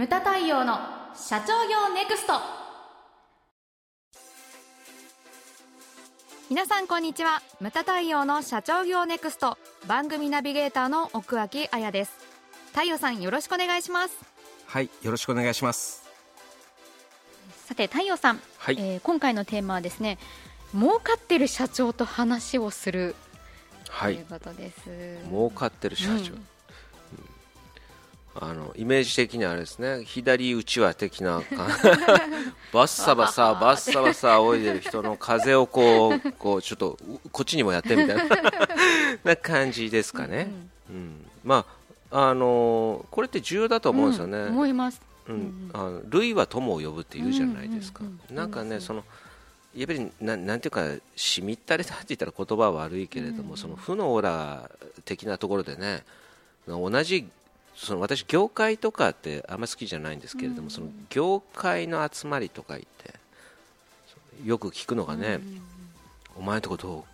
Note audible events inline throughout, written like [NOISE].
ムタ太陽の社長業ネクスト。皆さんこんにちは。ムタ太陽の社長業ネクスト。番組ナビゲーターの奥脇彩です。太陽さんよろしくお願いします。はいよろしくお願いします。さて太陽さん、はい。えー今回のテーマはですね儲かってる社長と話をする。はい。ということです、儲かってる社長、うんうんあのイメージ的にはあれですね。左うちわ的な感 [LAUGHS] バッサバサバッサバサ仰いでる人の風をこうこうちょっとうこっちにもやってみたいな [LAUGHS] な感じですかね、うんまああのこれって重要だと思うんですよね、うん思います。うん、あの類は友を呼ぶって言うじゃないですか、うんうんうん。なんかねそのやっぱりななんていうかしみったれたって言ったら言葉は悪いけれども、その負のオーラ的なところでね同じその私業界とかってあんまり好きじゃないんですけれども、その業界の集まりとか言ってよく聞くのがね、お前のとこどう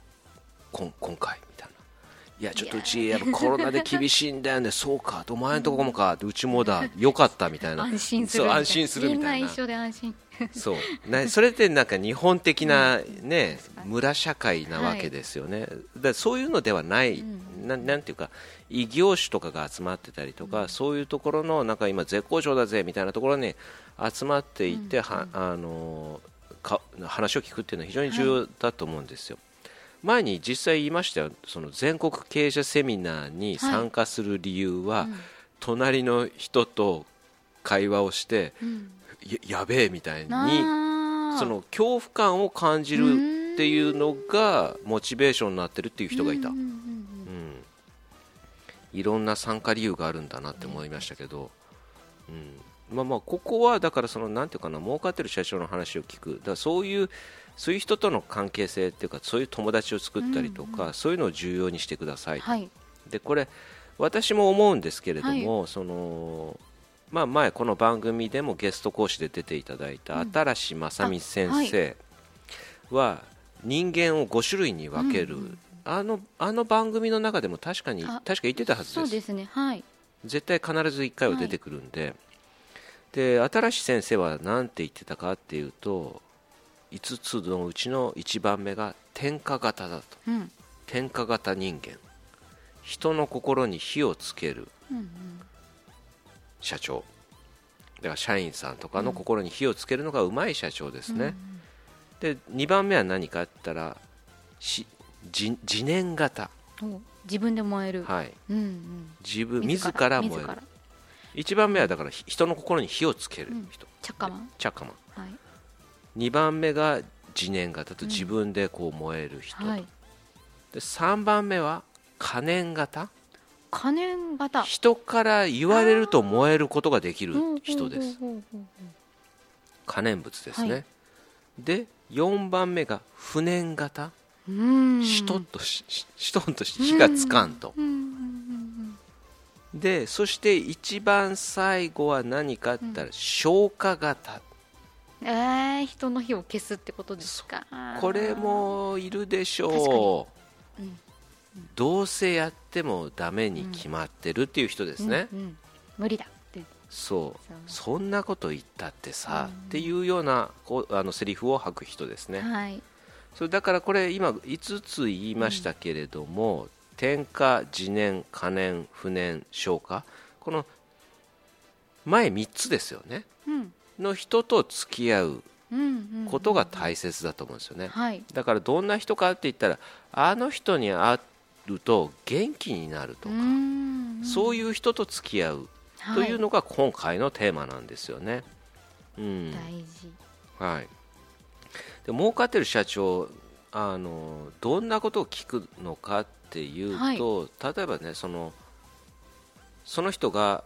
こん今回？みたいやちょっとうちやっぱコロナで厳しいんだよね。[LAUGHS] そうかお前のとこもかうちもだよかったみたいな。安心するみたいな。そう安心するみたいな。みんな一緒で安心。そう。なそれってなんか日本的な、ね村社会なわけですよね、だそういうのではない、ななんていうか異業種とかが集まってたりとか、そういうところのなんか今絶好調だぜみたいなところに集まっていて、はあのか話を聞くっていうのは非常に重要だと思うんですよ、前に実際言いましたよその全国経営者セミナーに参加する理由は、隣の人と会話をして、ややべえみたいにその恐怖感を感じるっていうのがモチベーションになってるっていう人がいた、うん。いろんな参加理由があるんだなって思いましたけど、うんまあ、まあここはだからそのなんていうかな儲かってる社長の話を聞く。だからそういうそういう人との関係性っていうかそういう友達を作ったりとか、そういうのを重要にしてください、はい。でこれ私も思うんですけれども、そのまあ、前この番組でもゲスト講師で出ていただいた新正美先生は人間を5種類に分ける、あのあの番組の中でも確かにあ確か言ってたはずです。そうですね。はい。絶対必ず1回は出てくるんで、で新しい先生は何て言ってたかっていうと5つのうちの1番目が天下型だと。うん。天下型人間。人の心に火をつけるうん社長。だから社員さんとかの心に火をつけるのがうまい社長ですね、で2番目は何かって言ったらし自自燃型、お自分で燃える、はい、うんうん。自分自ら燃える。自ら1番目はだからひ人の心に火をつける人、チャッカマン。チャッカマン。はい。2番目が自燃型と自分でこう燃える人。と、はい。で3番目は可燃型。可燃型。人から言われると燃えることができる人です。可燃物ですね、はい。で4番目が不燃型。ううん。しとっとしししとんとし火がつかんと。うんうんうんでそして一番最後は何かって言ったら消火型。うんえー、人の火を消すってことですか？これもいるでしょう、うん。どうせやってもダメに決まってるっていう人ですね、うんうん。無理だって。そう。そうそんなこと言ったってさ、っていうようなこうあのセリフを吐く人ですね、はい。それだからこれ今5つ言いましたけれども、点火自燃可燃不燃消火この前3つですよね。うん。の人と付き合うことが大切だと思うんですよね、はい。だからどんな人かって言ったらあの人に会うと元気になるとか、そういう人と付き合うというのが今回のテーマなんですよね、うん。大事。はい、で儲かってる社長あのどんなことを聞くのかっていうと、例えばねそのその人が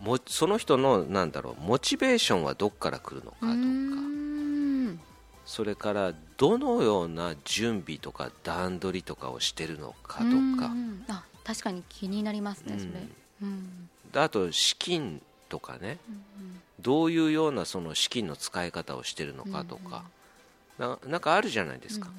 もその人のなんだろうモチベーションはどこから来るのかとかそれからどのような準備とか段取りとかをしてるのかとうかん。あ確かに気になりますねそれ。うん。であと資金とかね、どういうようなその資金の使い方をしてるのかとか、ななんかあるじゃないですか、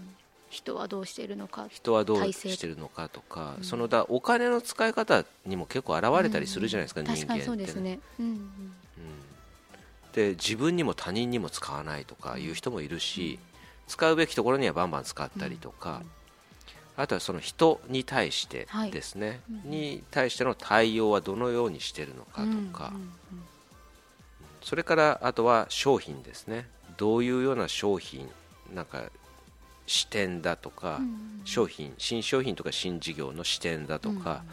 人はどうしているのか人はどうしてるのかとか、そのだお金の使い方にも結構現れたりするじゃないですか、人間って、確かにそうですね。うんうん。で自分にも他人にも使わないとかいう人もいるし、使うべきところにはバンバン使ったりとか、あとはその人に対してですね、に対しての対応はどのようにしているのかとか、それからあとは商品ですね。どういうような商品なんか視点だとか、商品新商品とか新事業の視点だとか、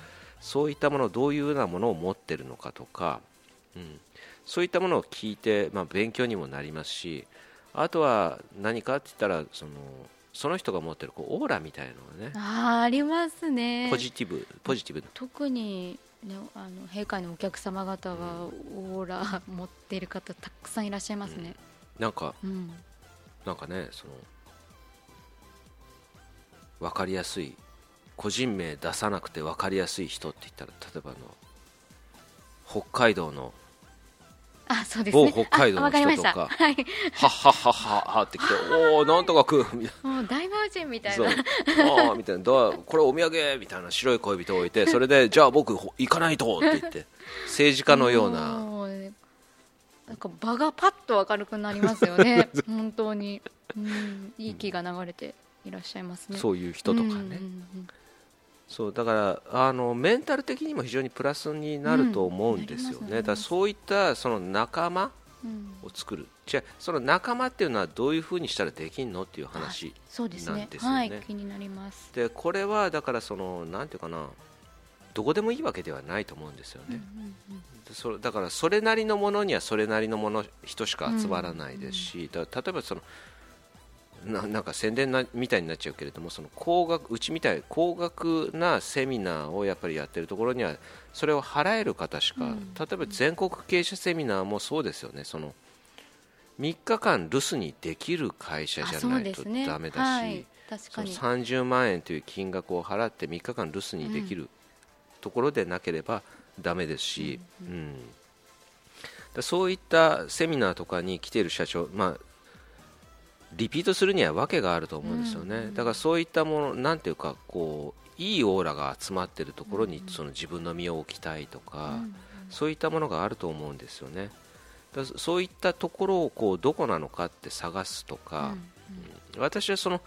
そういったものどういうようなものを持っているのかとか、うん、そういったものを聞いて、まあ、勉強にもなりますしあとは何かって言ったらそのその人が持ってるこうオーラみたいなのがねあありますね。ポジティブポジティブ特に、ね、あの陛下のお客様方はオーラ持っている方たくさんいらっしゃいますね、うん、なんか、うん、なんかねその分かりやすい。個人名出さなくて分かりやすい人って言ったら例えばの北海道のあそうですね、某北海道の人とか、かはい、はっはっはっはってきて、おお、なんとか食うみたいな、[LAUGHS] もう大魔神みたいな、ああみたいな、これお土産みたいな白い恋人を置いて、[LAUGHS] それで、じゃあ僕、行かないとって言って、政治家のような。なんか場がパッと明るくなりますよね、[LAUGHS] 本当に、うん、いい気が流れていらっしゃいますね。そういう人とかね。うんうんうんそうだからあのメンタル的にも非常にプラスになると思うんですよね、うん、ねだからそういったその仲間を作る、うん、じゃその仲間っていうのはどういうふうにしたらできんのっていう話なんですよね。はい、気になります。でこれはだからそのなんていうかな。どこでもいいわけではないと思うんですよね、うんうんうん、それだからそれなりのものにはそれなりのもの人しか集まらないですし、だ例えばそのななんか宣伝なみたいになっちゃうけれどもその高額うちみたい高額なセミナーをやっぱりやってるところにはそれを払える方しか、うん、例えば全国経営者セミナーもそうですよね。その3日間留守にできる会社じゃないとだめだし、ね。はい、その30万円という金額を払って3日間留守にできるところでなければだめですし、うん、うん。うん、そういったセミナーとかに来ている社長、まあ、リピートするには訳があると思うんですよね、うん、だからそういったものなんていうかこういいオーラが集まっているところにその自分の身を置きたいとか、うん、そういったものがあると思うんですよね。だそういったところをこうどこなのかって探すとか、うん、私はその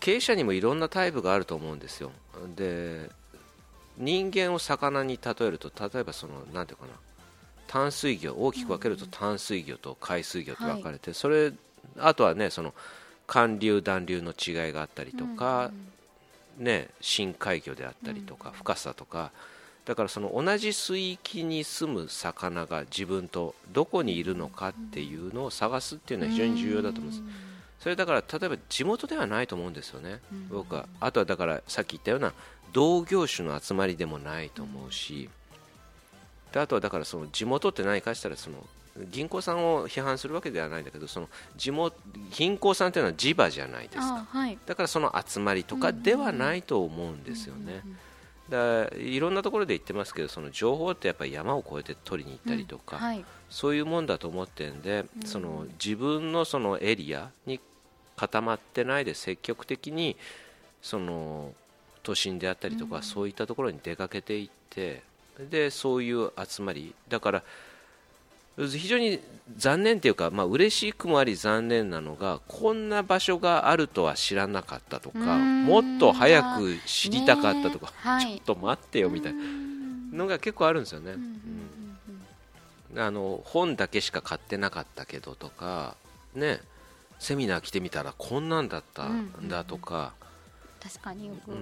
経営者にもいろんなタイプがあると思うんですよ。で人間を魚に例えると例えばそのなんていうかな淡水魚大きく分けると淡水魚と海水魚と分かれて、はい、それあとはねその寒流暖流の違いがあったりとか、ね、深海魚であったりとか、深さとかだからその同じ水域に住む魚が自分とどこにいるのかっていうのを探すっていうのは非常に重要だと思います。それだから例えば地元ではないと思うんですよね、僕は。あとはだからさっき言ったような同業種の集まりでもないと思うし、であとはだからその地元って何かしたらその銀行さんを批判するわけではないんだけどその地元銀行さんというのは地場じゃないですか、はい、だからその集まりとかではないと思うんですよね。だいろんなところで言ってますけどその情報ってやっぱり山を越えて取りに行ったりとか、うんはい、そういうもんだと思ってるんで、その自分のそのエリアに固まってないで積極的にその都心であったりとか、そういったところに出かけていってでそういう集まり。だから非常に残念というか、まあ嬉しくもあり残念なのがこんな場所があるとは知らなかったとかもっと早く知りたかったとか、ちょっと待ってよみたいなのが結構あるんですよね。うん、あの本だけしか買ってなかったけどとか、ね、セミナー来てみたらこんなんだったんだとか。確かによく、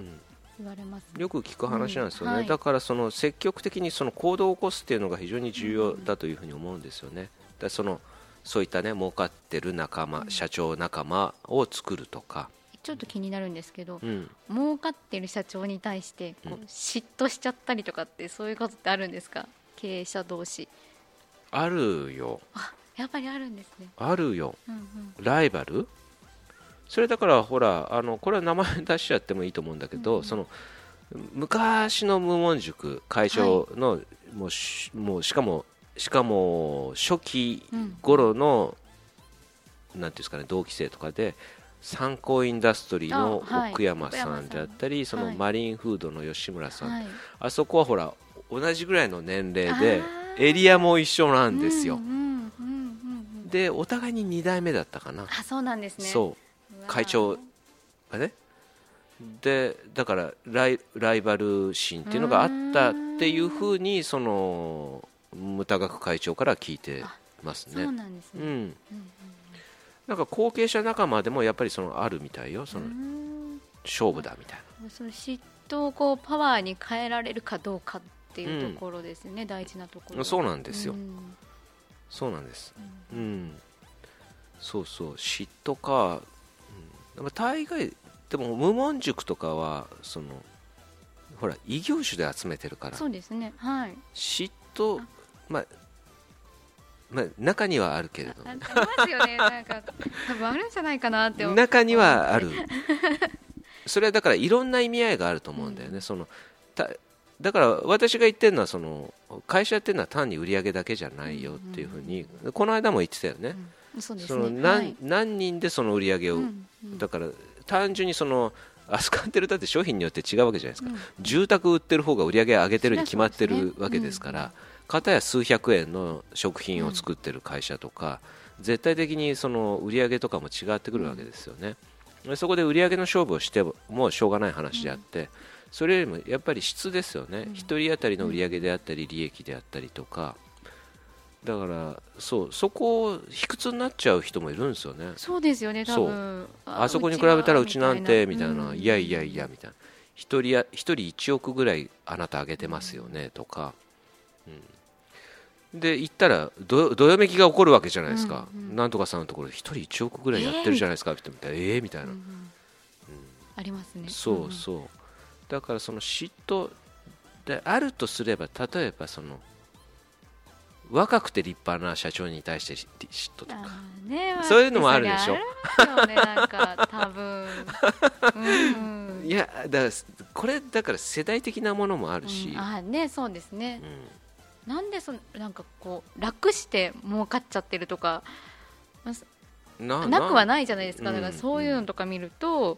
言われます、よく聞く話なんですよね、うんはい、だからその積極的にその行動を起こすっていうのが非常に重要だというふうに思うんですよね。だそのそういったね儲かってる仲間、社長仲間を作るとか。ちょっと気になるんですけど、うん、儲かってる社長に対してこう、嫉妬しちゃったりとかってそういうことってあるんですか？経営者同士。あるよ。あやっぱりあるんですね。あるよ、うんうん、ライバル？それだからほらあのこれは名前出しちゃってもいいと思うんだけど、うん、その昔の無門塾会長の、はい、もうしもうしかもしかも初期頃の、うん、なんていうんですかね同期生とかで参考インダストリーの奥山さんであったり、はい、そのマリンフードの吉村さん、はい、あそこはほら同じぐらいの年齢でエリアも一緒なんですよ。でお互いに2代目だったかな。あそうなんですね。そう会長。がねでだからライライバル心っていうのがあったっていうふうにその牟田学会長から聞いてますね。そうなんですね、うん。うんうん、なんか後継者仲間でもやっぱりそのあるみたいよ。その勝負だみたいな。その嫉妬をこうパワーに変えられるかどうかっていうところですね、うん、大事なところそうなんですよ、うん、そうなんです、うん、うん、そうそう。嫉妬か、うん、大概でも無門塾とかはそのほら異業種で集めてるから。そうですね。はい。嫉妬まあまあ、中にはあるけれどありますよね。なんか多分あるんじゃないかなって中にはある。それはだからいろんな意味合いがあると思うんだよね、うん、そのだから私が言ってるのはその会社っていうのは単に売り上げだけじゃないよっていうふうに、この間も言ってたよね、その何何人でその売り上げを、だから単純にその扱ってるだって商品によって違うわけじゃないですか、住宅売ってる方が売り上げ上げてるに決まってるわけですから、片や数百円の食品を作ってる会社とか、絶対的にその売り上げとかも違ってくるわけですよね。そこで売り上げの勝負をしてもしょうがない話であって、それよりもやっぱり質ですよね、1人当たりの売り上げであったり利益であったりとか、だからそうそこを卑屈になっちゃう人もいるんですよね。そうですよね多分。あそこに比べたらうちなんてみたいな、うん、いやいやいやみたいな。一人や一人1億ぐらいあなたあげてますよねとか、うん、で言ったらどどよめきが起こるわけじゃないですか、うんうん、なんとかさんのところで一人1億ぐらいやってるじゃないですかって言ったらええー、みたいな、うんうん、ありますね。そうそう、だからその嫉妬であるとすれば例えばその若くて立派な社長に対して嫉妬とか、ね、そういうのもあるでしょ。ね、なんか。多分、うん、いやだからこれだから世代的なものもあるし、うん、あねそうですね、うん、なんでそなんかこう楽して儲かっちゃってるとか。ななくはないじゃないですか。だからそういうのとか見ると、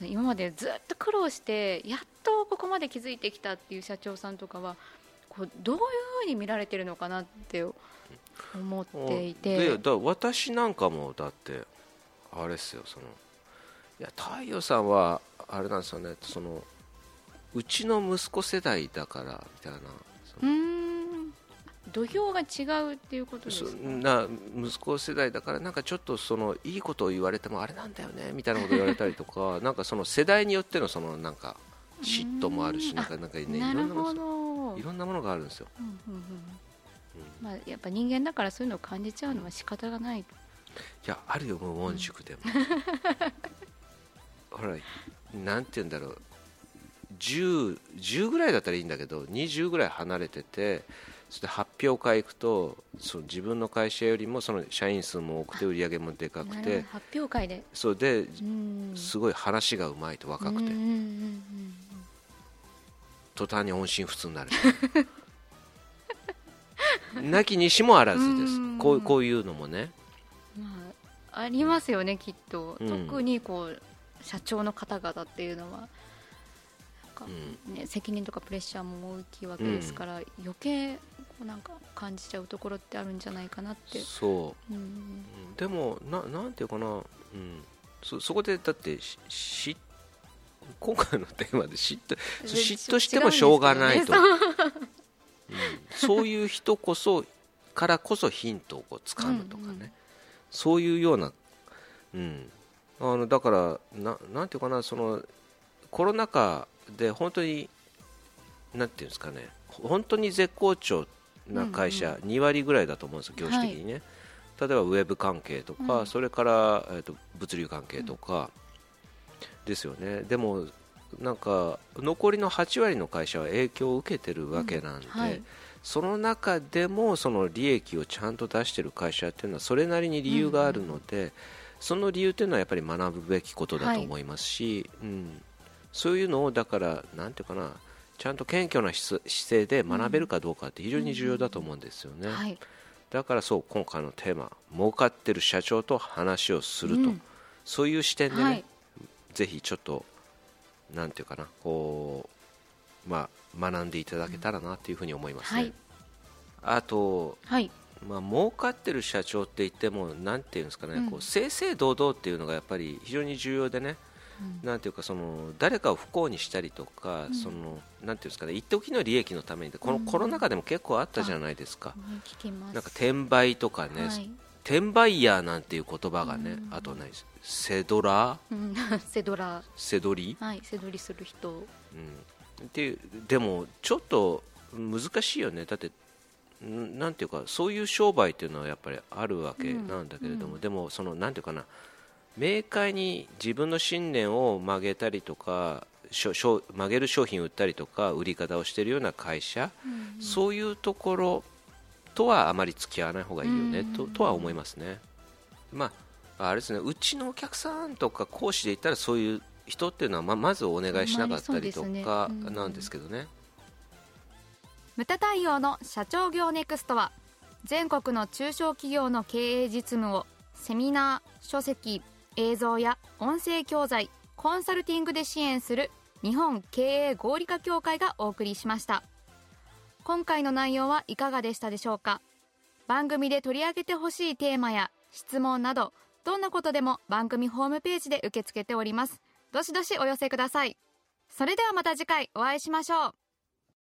うん、今までずっと苦労してやっとここまで気づいてきたっていう社長さんとかはこうどういうふうに見られてるのかなって思っていて。でだ私なんかもだってあれですよそのいや太陽さんはあれなんですよねそのうちの息子世代だからみたいなうん。土俵が違うっていうことですか？な息子世代だからなんかちょっとそのいいことを言われてもあれなんだよねみたいなこと言われたりとかなんかその世代によってのそのなんか嫉妬もあるしなんかなんかねいろんなものいろんなものがあるんですよ、うんうんうん。まあ、やっぱ人間だからそういうのを感じちゃうのは仕方がない。いやあるよ無音塾でも、[LAUGHS] ほらなんて言うんだろう。10, 10ぐらいだったらいいんだけど20ぐらい離れててそして発表会行くとその自分の会社よりもその社員数も多くて売り上げもでかくて。発表会で。そうですごい話がうまいと若くて途端に音信不通になる。[LAUGHS] なきにしもあらずです。こうこういうのもね、まあ、ありますよねきっと、うん、特にこう社長の方々っていうのは。ね、うん、責任とかプレッシャーも大きいわけですから、うん、余計なんか感じちゃうところってあるんじゃないかなって。そう、うん、でもななんていうかな、うん、そそこでだってし今回のテーマで嫉妬嫉妬してもしょうがないと、ね、う。ん、そういう人こそからこそヒントをこう掴むとかね、うんうん、そういうような、うん、あのだからななんていうかなそのコロナ禍で本当になんていうんですかね。本当に絶好調な会社、うんうん、2割ぐらいだと思うんですよ、業種的にね、はい、例えばウェブ関係とか、うん、それから、えーと、物流関係とか、ですよね、でもなんか残りの8割の会社は影響を受けてるわけなんで、うんはい、その中でもその利益をちゃんと出している会社っていうのはそれなりに理由があるので、うんうん、その理由というのはやっぱり学ぶべきことだと思いますし、はい、うん、そういうのをだからなんていうかなちゃんと謙虚な姿勢で学べるかどうかって非常に重要だと思うんですよね、はい、だからそう今回のテーマ儲かってる社長と話をすると、うん、そういう視点でね、はい、ぜひちょっとなんていうかなこうまあ学んでいただけたらなというふうに思います。ね、はい、あと、はい、まあ儲かってる社長って言ってもなんていうんですかね、うん、こう正々堂々っていうのがやっぱり非常に重要でね、うん、なんていうかその誰かを不幸にしたりとか、うん、そのなんていうんですかね一時の利益のためにこのコロナ禍でも結構あったじゃないですか、なんか転売とかね、はい、転売ヤーなんていう言葉がね、あとねセドラ、セドラ [LAUGHS] セドリ？はいセドリする人、うん、ででもちょっと難しいよね。だってなんていうかそういう商売っていうのはやっぱりあるわけなんだけれども、うん、でもそのなんていうかな明快に自分の信念を曲げたりとか曲げる商品を売ったりとか売り方をしているような会社、うん、そういうところとはあまり付き合わない方がいいよね、うん、ととは思いますね。まあ、あれですねうちのお客さんとか講師で言ったらそういう人っていうのはままずお願いしなかったりとかなんですけどね。ムタ対応の社長業ネクストは全国の中小企業の経営実務をセミナー書籍映像や音声教材コンサルティングで支援する日本経営合理化協会がお送りしました今回の内容はいかがでしたでしょうか？番組で取り上げてほしいテーマや質問などどんなことでも番組ホームページで受け付けております。どしどしお寄せください。それではまた次回お会いしましょう。